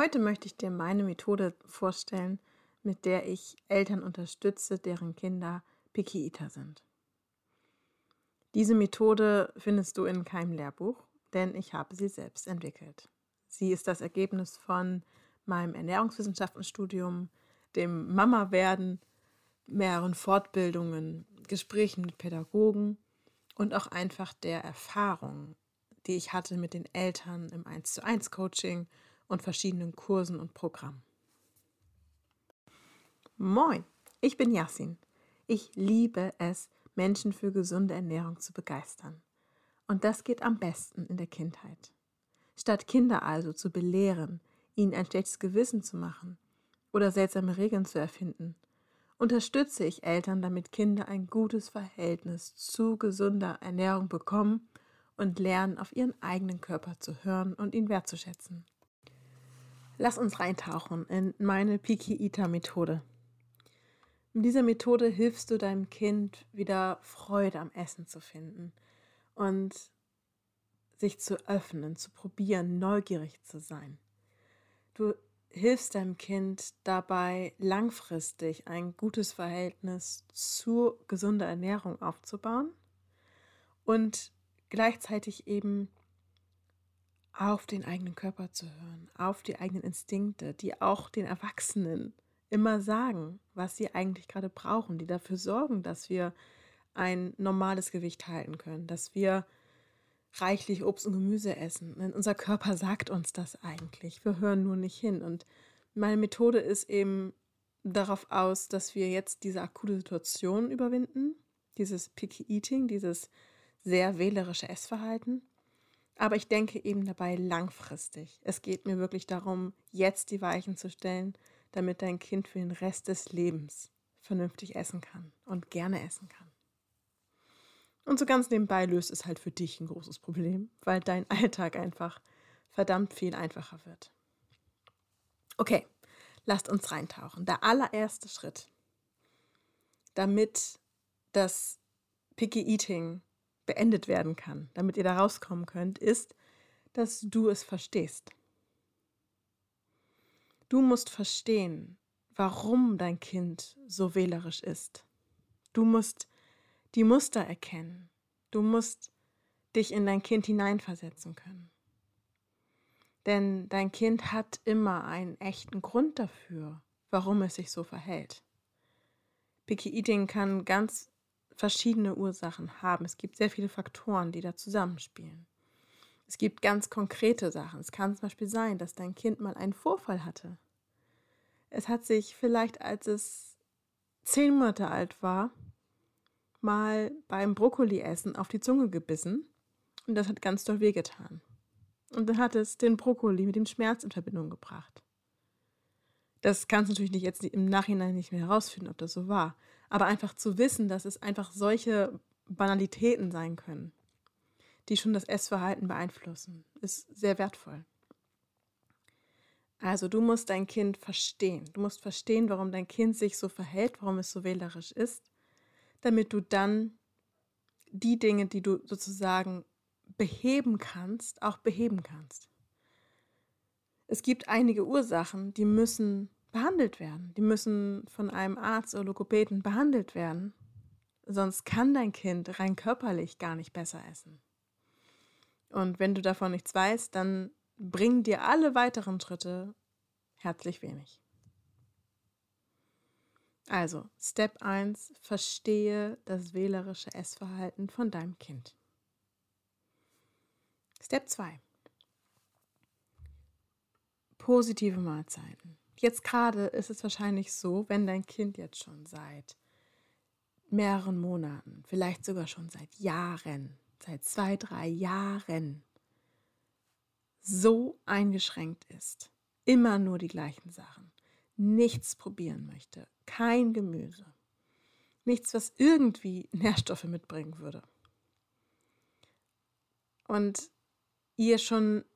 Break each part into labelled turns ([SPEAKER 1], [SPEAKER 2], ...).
[SPEAKER 1] Heute möchte ich dir meine Methode vorstellen, mit der ich Eltern unterstütze, deren Kinder Picky Eater sind. Diese Methode findest du in keinem Lehrbuch, denn ich habe sie selbst entwickelt. Sie ist das Ergebnis von meinem Ernährungswissenschaftenstudium, dem Mama-Werden, mehreren Fortbildungen, Gesprächen mit Pädagogen und auch einfach der Erfahrung, die ich hatte mit den Eltern im 1 zu 1 Coaching und verschiedenen Kursen und Programmen. Moin, ich bin Yassin. Ich liebe es, Menschen für gesunde Ernährung zu begeistern. Und das geht am besten in der Kindheit. Statt Kinder also zu belehren, ihnen ein schlechtes Gewissen zu machen oder seltsame Regeln zu erfinden, unterstütze ich Eltern, damit Kinder ein gutes Verhältnis zu gesunder Ernährung bekommen und lernen, auf ihren eigenen Körper zu hören und ihn wertzuschätzen. Lass uns reintauchen in meine Piki-Ita-Methode. Mit dieser Methode hilfst du deinem Kind wieder Freude am Essen zu finden und sich zu öffnen, zu probieren, neugierig zu sein. Du hilfst deinem Kind dabei, langfristig ein gutes Verhältnis zu gesunder Ernährung aufzubauen und gleichzeitig eben auf den eigenen Körper zu hören, auf die eigenen Instinkte, die auch den Erwachsenen immer sagen, was sie eigentlich gerade brauchen, die dafür sorgen, dass wir ein normales Gewicht halten können, dass wir reichlich Obst und Gemüse essen. Denn unser Körper sagt uns das eigentlich. Wir hören nur nicht hin. Und meine Methode ist eben darauf aus, dass wir jetzt diese akute Situation überwinden, dieses Picky Eating, dieses sehr wählerische Essverhalten aber ich denke eben dabei langfristig. Es geht mir wirklich darum, jetzt die Weichen zu stellen, damit dein Kind für den Rest des Lebens vernünftig essen kann und gerne essen kann. Und so ganz nebenbei löst es halt für dich ein großes Problem, weil dein Alltag einfach verdammt viel einfacher wird. Okay, lasst uns reintauchen. Der allererste Schritt, damit das Picky Eating beendet werden kann, damit ihr da rauskommen könnt, ist, dass du es verstehst. Du musst verstehen, warum dein Kind so wählerisch ist. Du musst die Muster erkennen. Du musst dich in dein Kind hineinversetzen können. Denn dein Kind hat immer einen echten Grund dafür, warum es sich so verhält. Picky Eating kann ganz verschiedene Ursachen haben. Es gibt sehr viele Faktoren, die da zusammenspielen. Es gibt ganz konkrete Sachen. Es kann zum Beispiel sein, dass dein Kind mal einen Vorfall hatte. Es hat sich vielleicht, als es zehn Monate alt war, mal beim Brokkoli-Essen auf die Zunge gebissen und das hat ganz doll wehgetan. Und dann hat es den Brokkoli mit dem Schmerz in Verbindung gebracht. Das kannst du natürlich nicht jetzt im Nachhinein nicht mehr herausfinden, ob das so war. Aber einfach zu wissen, dass es einfach solche Banalitäten sein können, die schon das Essverhalten beeinflussen, ist sehr wertvoll. Also du musst dein Kind verstehen. Du musst verstehen, warum dein Kind sich so verhält, warum es so wählerisch ist, damit du dann die Dinge, die du sozusagen beheben kannst, auch beheben kannst es gibt einige Ursachen, die müssen behandelt werden. Die müssen von einem Arzt oder Logopäden behandelt werden. Sonst kann dein Kind rein körperlich gar nicht besser essen. Und wenn du davon nichts weißt, dann bringen dir alle weiteren Schritte herzlich wenig. Also, Step 1, verstehe das wählerische Essverhalten von deinem Kind. Step 2, positive Mahlzeiten. Jetzt gerade ist es wahrscheinlich so, wenn dein Kind jetzt schon seit mehreren Monaten, vielleicht sogar schon seit Jahren, seit zwei, drei Jahren so eingeschränkt ist, immer nur die gleichen Sachen, nichts probieren möchte, kein Gemüse, nichts, was irgendwie Nährstoffe mitbringen würde. Und ihr schon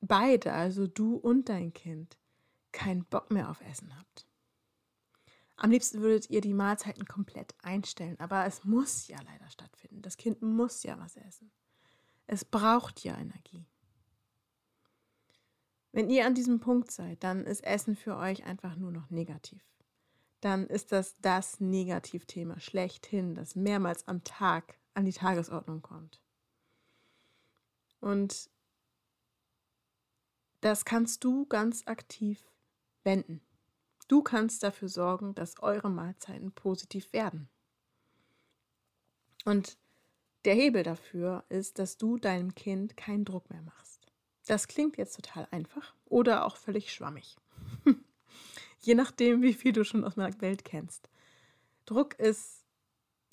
[SPEAKER 1] beide, also du und dein Kind, keinen Bock mehr auf Essen habt. Am liebsten würdet ihr die Mahlzeiten komplett einstellen, aber es muss ja leider stattfinden. Das Kind muss ja was essen. Es braucht ja Energie. Wenn ihr an diesem Punkt seid, dann ist Essen für euch einfach nur noch negativ. Dann ist das das Negativthema schlechthin, das mehrmals am Tag an die Tagesordnung kommt. Und das kannst du ganz aktiv wenden. Du kannst dafür sorgen, dass eure Mahlzeiten positiv werden. Und der Hebel dafür ist, dass du deinem Kind keinen Druck mehr machst. Das klingt jetzt total einfach oder auch völlig schwammig. Je nachdem, wie viel du schon aus meiner Welt kennst. Druck ist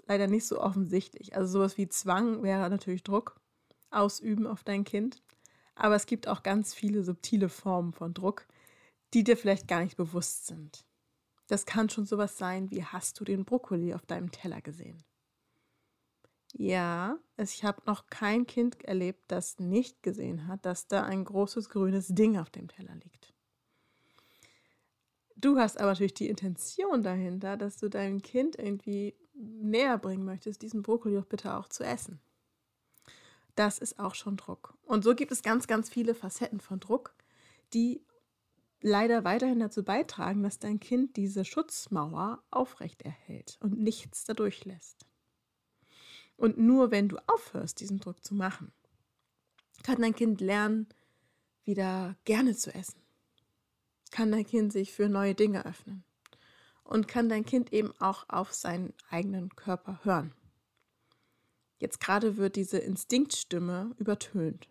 [SPEAKER 1] leider nicht so offensichtlich. Also sowas wie Zwang wäre natürlich Druck ausüben auf dein Kind. Aber es gibt auch ganz viele subtile Formen von Druck, die dir vielleicht gar nicht bewusst sind. Das kann schon sowas sein wie, hast du den Brokkoli auf deinem Teller gesehen? Ja, ich habe noch kein Kind erlebt, das nicht gesehen hat, dass da ein großes grünes Ding auf dem Teller liegt. Du hast aber natürlich die Intention dahinter, dass du deinem Kind irgendwie näher bringen möchtest, diesen Brokkoli doch bitte auch zu essen. Das ist auch schon Druck. Und so gibt es ganz, ganz viele Facetten von Druck, die leider weiterhin dazu beitragen, dass dein Kind diese Schutzmauer aufrecht erhält und nichts dadurch lässt. Und nur wenn du aufhörst, diesen Druck zu machen, kann dein Kind lernen, wieder gerne zu essen. Kann dein Kind sich für neue Dinge öffnen. Und kann dein Kind eben auch auf seinen eigenen Körper hören. Jetzt gerade wird diese Instinktstimme übertönt.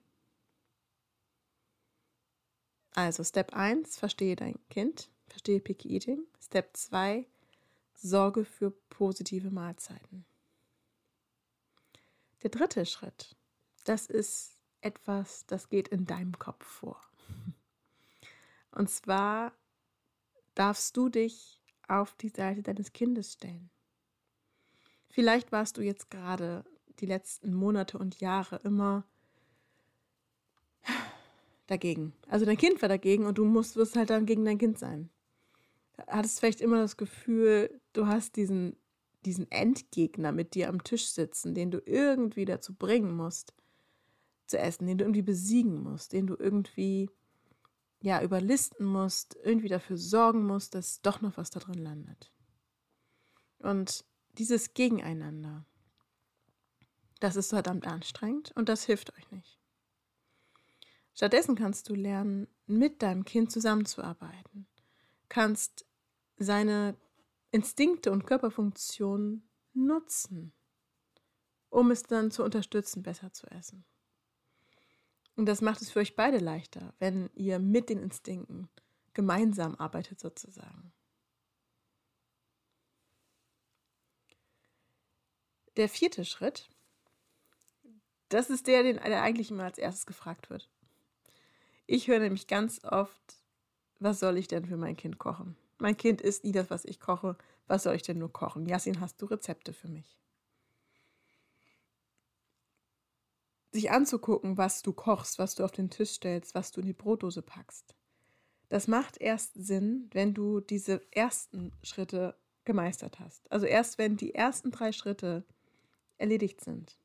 [SPEAKER 1] Also Step 1, verstehe dein Kind, verstehe Picky Eating. Step 2, sorge für positive Mahlzeiten. Der dritte Schritt, das ist etwas, das geht in deinem Kopf vor. Und zwar darfst du dich auf die Seite deines Kindes stellen. Vielleicht warst du jetzt gerade die letzten Monate und Jahre immer dagegen. Also dein Kind war dagegen und du musst, wirst halt dann gegen dein Kind sein. Hattest vielleicht immer das Gefühl, du hast diesen, diesen Endgegner mit dir am Tisch sitzen, den du irgendwie dazu bringen musst, zu essen, den du irgendwie besiegen musst, den du irgendwie ja überlisten musst, irgendwie dafür sorgen musst, dass doch noch was da drin landet. Und dieses Gegeneinander, das ist verdammt anstrengend und das hilft euch nicht. Stattdessen kannst du lernen, mit deinem Kind zusammenzuarbeiten, kannst seine Instinkte und Körperfunktionen nutzen, um es dann zu unterstützen, besser zu essen. Und das macht es für euch beide leichter, wenn ihr mit den Instinkten gemeinsam arbeitet sozusagen. Der vierte Schritt, das ist der, den der eigentlich immer als erstes gefragt wird. Ich höre nämlich ganz oft, was soll ich denn für mein Kind kochen? Mein Kind isst nie das, was ich koche. Was soll ich denn nur kochen? Jasin, hast du Rezepte für mich? Sich anzugucken, was du kochst, was du auf den Tisch stellst, was du in die Brotdose packst. Das macht erst Sinn, wenn du diese ersten Schritte gemeistert hast. Also erst wenn die ersten drei Schritte erledigt sind,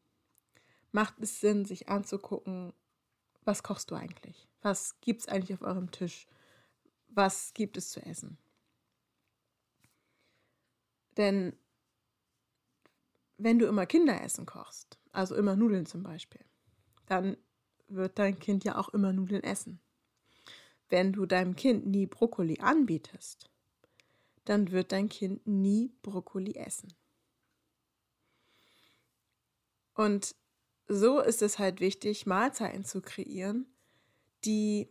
[SPEAKER 1] macht es Sinn, sich anzugucken, was kochst du eigentlich? Was gibt es eigentlich auf eurem Tisch? Was gibt es zu essen? Denn wenn du immer Kinderessen kochst, also immer Nudeln zum Beispiel, dann wird dein Kind ja auch immer Nudeln essen. Wenn du deinem Kind nie Brokkoli anbietest, dann wird dein Kind nie Brokkoli essen. Und so ist es halt wichtig, Mahlzeiten zu kreieren, die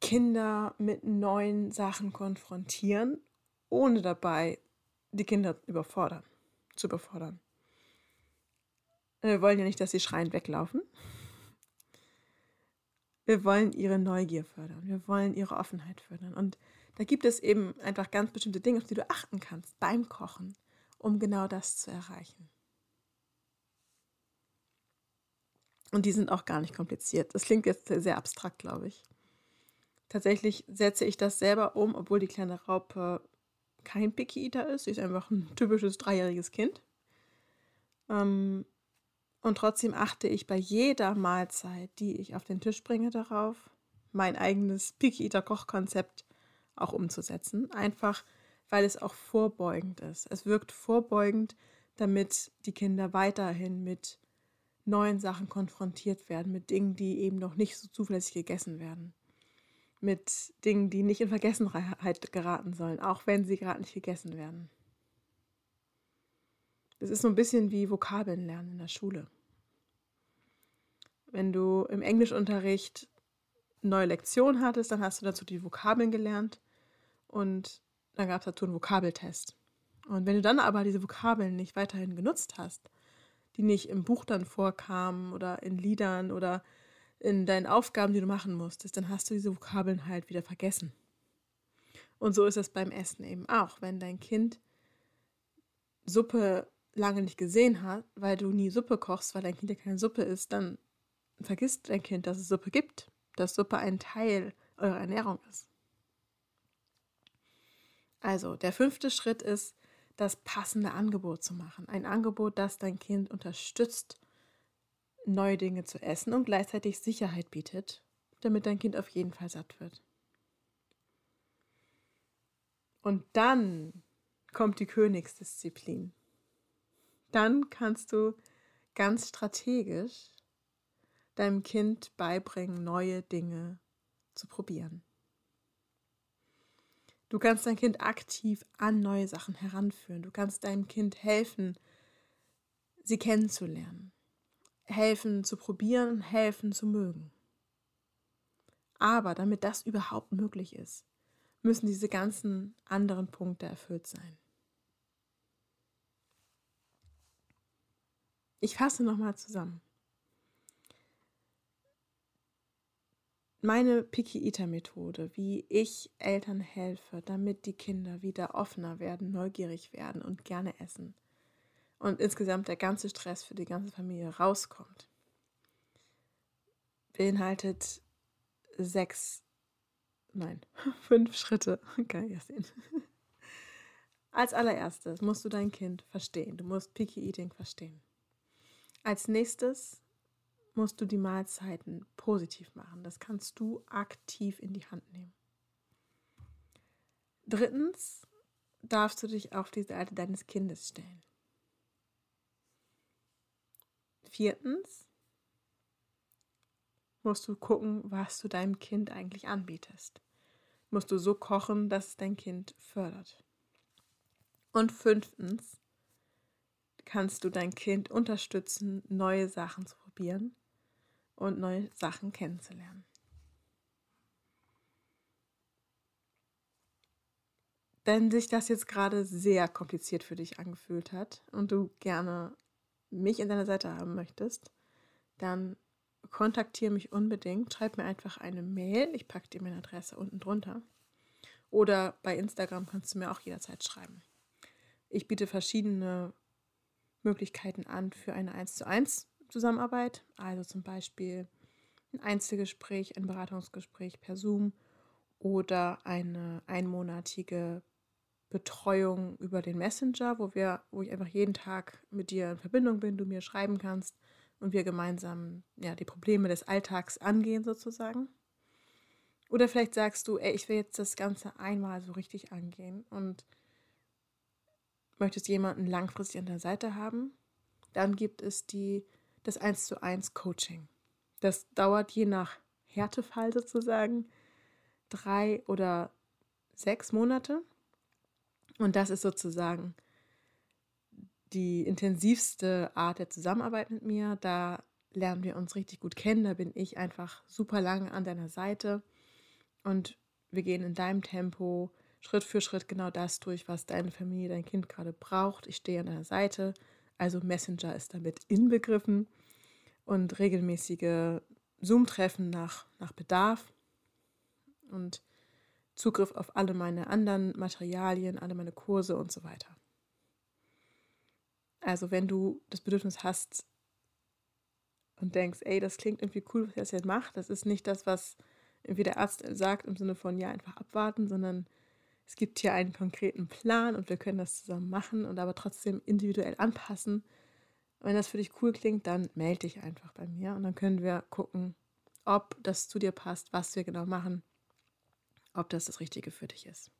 [SPEAKER 1] Kinder mit neuen Sachen konfrontieren, ohne dabei die Kinder überfordern, zu überfordern. Wir wollen ja nicht, dass sie schreiend weglaufen. Wir wollen ihre Neugier fördern. Wir wollen ihre Offenheit fördern. Und da gibt es eben einfach ganz bestimmte Dinge, auf die du achten kannst beim Kochen, um genau das zu erreichen. Und die sind auch gar nicht kompliziert. Das klingt jetzt sehr abstrakt, glaube ich. Tatsächlich setze ich das selber um, obwohl die kleine Raupe kein Picky Eater ist. Sie ist einfach ein typisches dreijähriges Kind. Ähm, und trotzdem achte ich bei jeder Mahlzeit, die ich auf den Tisch bringe, darauf, mein eigenes Picky Eater Kochkonzept auch umzusetzen. Einfach, weil es auch vorbeugend ist. Es wirkt vorbeugend, damit die Kinder weiterhin mit neuen Sachen konfrontiert werden, mit Dingen, die eben noch nicht so zuverlässig gegessen werden, mit Dingen, die nicht in Vergessenheit geraten sollen, auch wenn sie gerade nicht gegessen werden. Das ist so ein bisschen wie Vokabeln lernen in der Schule. Wenn du im Englischunterricht neue Lektion hattest, dann hast du dazu die Vokabeln gelernt und dann gab es dazu einen Vokabeltest. Und wenn du dann aber diese Vokabeln nicht weiterhin genutzt hast, die nicht im Buch dann vorkamen oder in Liedern oder in deinen Aufgaben, die du machen musstest, dann hast du diese Vokabeln halt wieder vergessen. Und so ist es beim Essen eben auch. Wenn dein Kind Suppe lange nicht gesehen hat, weil du nie Suppe kochst, weil dein Kind ja keine Suppe isst, dann vergisst dein Kind, dass es Suppe gibt, dass Suppe ein Teil eurer Ernährung ist. Also, der fünfte Schritt ist, das passende Angebot zu machen. Ein Angebot, das dein Kind unterstützt, neue Dinge zu essen und gleichzeitig Sicherheit bietet, damit dein Kind auf jeden Fall satt wird. Und dann kommt die Königsdisziplin. Dann kannst du ganz strategisch deinem Kind beibringen, neue Dinge zu probieren. Du kannst dein Kind aktiv an neue Sachen heranführen. Du kannst deinem Kind helfen, sie kennenzulernen. Helfen zu probieren, helfen zu mögen. Aber damit das überhaupt möglich ist, müssen diese ganzen anderen Punkte erfüllt sein. Ich fasse nochmal zusammen. Meine Picky Eater Methode, wie ich Eltern helfe, damit die Kinder wieder offener werden, neugierig werden und gerne essen und insgesamt der ganze Stress für die ganze Familie rauskommt, beinhaltet sechs, nein, fünf Schritte. Kann ich ja sehen. Als allererstes musst du dein Kind verstehen. Du musst Picky Eating verstehen. Als nächstes musst du die Mahlzeiten positiv machen. Das kannst du aktiv in die Hand nehmen. Drittens darfst du dich auf die Seite deines Kindes stellen. Viertens musst du gucken, was du deinem Kind eigentlich anbietest. Musst du so kochen, dass es dein Kind fördert. Und fünftens kannst du dein Kind unterstützen, neue Sachen zu probieren und neue Sachen kennenzulernen. Wenn sich das jetzt gerade sehr kompliziert für dich angefühlt hat und du gerne mich in deiner Seite haben möchtest, dann kontaktiere mich unbedingt. Schreib mir einfach eine Mail. Ich packe dir meine Adresse unten drunter. Oder bei Instagram kannst du mir auch jederzeit schreiben. Ich biete verschiedene Möglichkeiten an für eine 1 zu 1 Zusammenarbeit, also zum Beispiel ein Einzelgespräch, ein Beratungsgespräch per Zoom oder eine einmonatige Betreuung über den Messenger, wo wir, wo ich einfach jeden Tag mit dir in Verbindung bin, du mir schreiben kannst und wir gemeinsam ja die Probleme des Alltags angehen sozusagen. Oder vielleicht sagst du, ey, ich will jetzt das Ganze einmal so richtig angehen und möchtest jemanden langfristig an der Seite haben, dann gibt es die das 1 zu 1 Coaching. Das dauert je nach Härtefall sozusagen drei oder sechs Monate. Und das ist sozusagen die intensivste Art der Zusammenarbeit mit mir. Da lernen wir uns richtig gut kennen. Da bin ich einfach super lange an deiner Seite und wir gehen in deinem Tempo Schritt für Schritt genau das durch, was deine Familie, dein Kind gerade braucht. Ich stehe an deiner Seite. Also Messenger ist damit inbegriffen und regelmäßige Zoom-Treffen nach, nach Bedarf und Zugriff auf alle meine anderen Materialien, alle meine Kurse und so weiter. Also wenn du das Bedürfnis hast und denkst, ey, das klingt irgendwie cool, was er jetzt macht, das ist nicht das, was irgendwie der Arzt sagt im Sinne von ja, einfach abwarten, sondern es gibt hier einen konkreten Plan und wir können das zusammen machen und aber trotzdem individuell anpassen. wenn das für dich cool klingt, dann melde dich einfach bei mir und dann können wir gucken, ob das zu dir passt, was wir genau machen, ob das das Richtige für dich ist.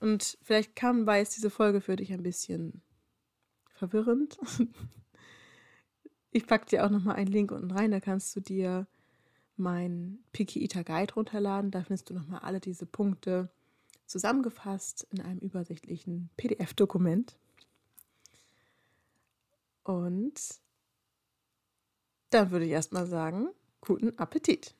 [SPEAKER 1] Und vielleicht kam, war jetzt diese Folge für dich ein bisschen verwirrend. Ich packe dir auch nochmal einen Link unten rein, da kannst du dir mein Piki Ita Guide runterladen. Da findest du nochmal alle diese Punkte zusammengefasst in einem übersichtlichen PDF-Dokument. Und dann würde ich erstmal sagen, guten Appetit.